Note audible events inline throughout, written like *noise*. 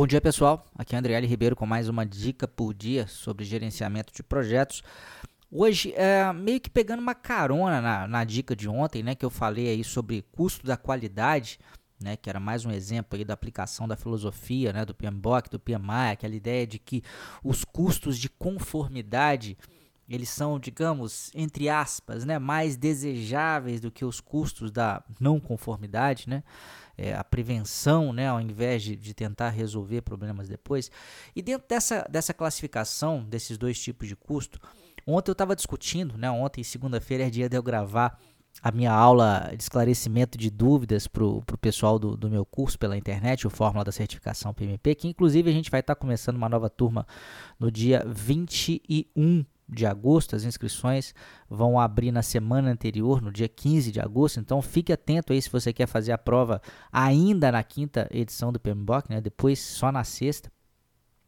Bom dia pessoal, aqui é André Ribeiro com mais uma dica por dia sobre gerenciamento de projetos. Hoje, é, meio que pegando uma carona na, na, dica de ontem, né, que eu falei aí sobre custo da qualidade, né, que era mais um exemplo aí da aplicação da filosofia, né, do PMBOK, do PMI, aquela ideia de que os custos de conformidade eles são, digamos, entre aspas, né, mais desejáveis do que os custos da não conformidade, né? É, a prevenção, né, ao invés de, de tentar resolver problemas depois. E dentro dessa, dessa classificação desses dois tipos de custo, ontem eu estava discutindo, né, ontem, segunda-feira, é dia de eu gravar a minha aula de esclarecimento de dúvidas para o pessoal do, do, meu curso pela internet, o Fórmula da Certificação PMP, que inclusive a gente vai estar tá começando uma nova turma no dia 21 de agosto. As inscrições vão abrir na semana anterior, no dia 15 de agosto. Então fique atento aí se você quer fazer a prova ainda na quinta edição do PMBOK, né? depois só na sexta.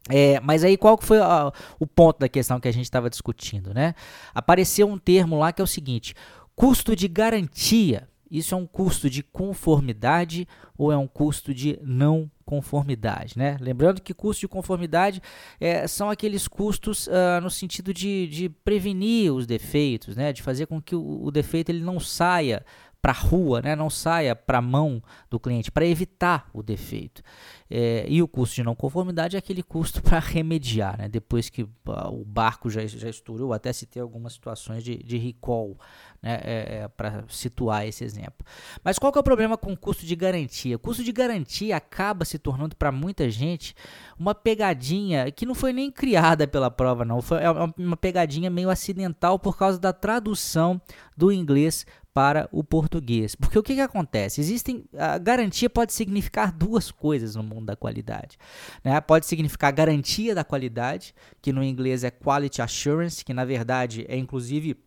É, mas aí qual que foi a, o ponto da questão que a gente estava discutindo, né? Apareceu um termo lá que é o seguinte: custo de garantia. Isso é um custo de conformidade ou é um custo de não conformidade, né? Lembrando que custo de conformidade é, são aqueles custos uh, no sentido de, de, prevenir os defeitos, né? De fazer com que o, o defeito ele não saia para a rua, né? não saia para a mão do cliente, para evitar o defeito. É, e o custo de não conformidade é aquele custo para remediar, né? depois que uh, o barco já, já estourou, até se ter algumas situações de, de recall, né? É, é, para situar esse exemplo. Mas qual que é o problema com o custo de garantia? O custo de garantia acaba se tornando para muita gente uma pegadinha que não foi nem criada pela prova, não. Foi é uma pegadinha meio acidental por causa da tradução do inglês para o português. Porque o que, que acontece? Existem. A garantia pode significar duas coisas no mundo da qualidade. Né? Pode significar garantia da qualidade, que no inglês é quality assurance, que na verdade é inclusive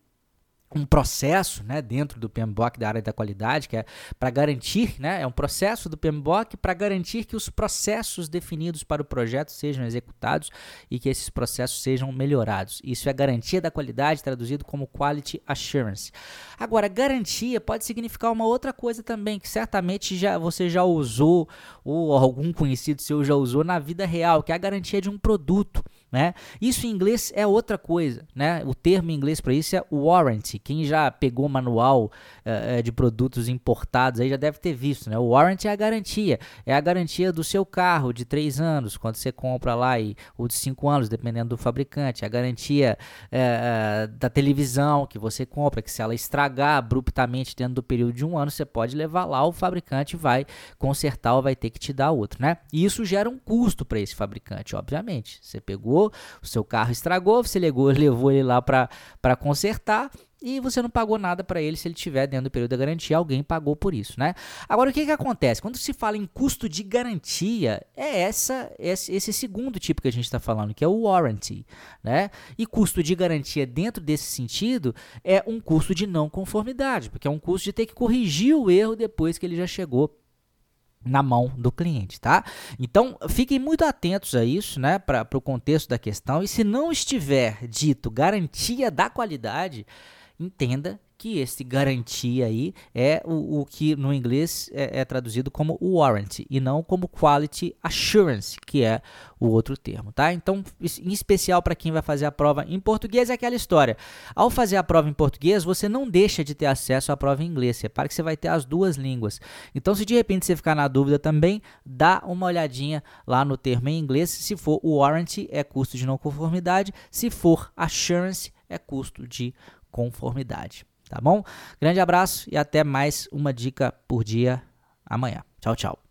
um processo né, dentro do PMBOK da área da qualidade, que é para garantir, né, é um processo do PMBOK para garantir que os processos definidos para o projeto sejam executados e que esses processos sejam melhorados. Isso é garantia da qualidade, traduzido como Quality Assurance. Agora, garantia pode significar uma outra coisa também, que certamente já, você já usou, ou algum conhecido seu já usou na vida real, que é a garantia de um produto. Né? Isso em inglês é outra coisa, né? O termo em inglês para isso é warranty. Quem já pegou manual uh, de produtos importados aí já deve ter visto, né? O warranty é a garantia, é a garantia do seu carro de 3 anos, quando você compra lá, e, ou de 5 anos, dependendo do fabricante. A garantia uh, da televisão que você compra, que se ela estragar abruptamente dentro do período de um ano, você pode levar lá, o fabricante vai consertar ou vai ter que te dar outro, né? E isso gera um custo para esse fabricante, obviamente. Você pegou o seu carro estragou, você levou, *laughs* levou ele lá para consertar e você não pagou nada para ele se ele estiver dentro do período da garantia, alguém pagou por isso, né? Agora o que que acontece? Quando se fala em custo de garantia, é essa esse, esse segundo tipo que a gente está falando, que é o warranty, né? E custo de garantia dentro desse sentido é um custo de não conformidade, porque é um custo de ter que corrigir o erro depois que ele já chegou na mão do cliente, tá? Então, fiquem muito atentos a isso, né, para o contexto da questão. E se não estiver dito garantia da qualidade, entenda que esse garantia aí é o, o que no inglês é, é, traduzido como warranty e não como quality assurance, que é o outro termo, tá? Então, em especial para quem vai fazer a prova em português é aquela história. Ao fazer a prova em português, você não deixa de ter acesso à prova em inglês. Repare que você vai ter as duas línguas. Então, se de repente você ficar na dúvida também, dá uma olhadinha lá no termo em inglês. Se for warranty, é custo de não conformidade. Se for assurance, é custo de conformidade. Tá bom? Grande abraço e até mais uma dica por dia amanhã. Tchau, tchau.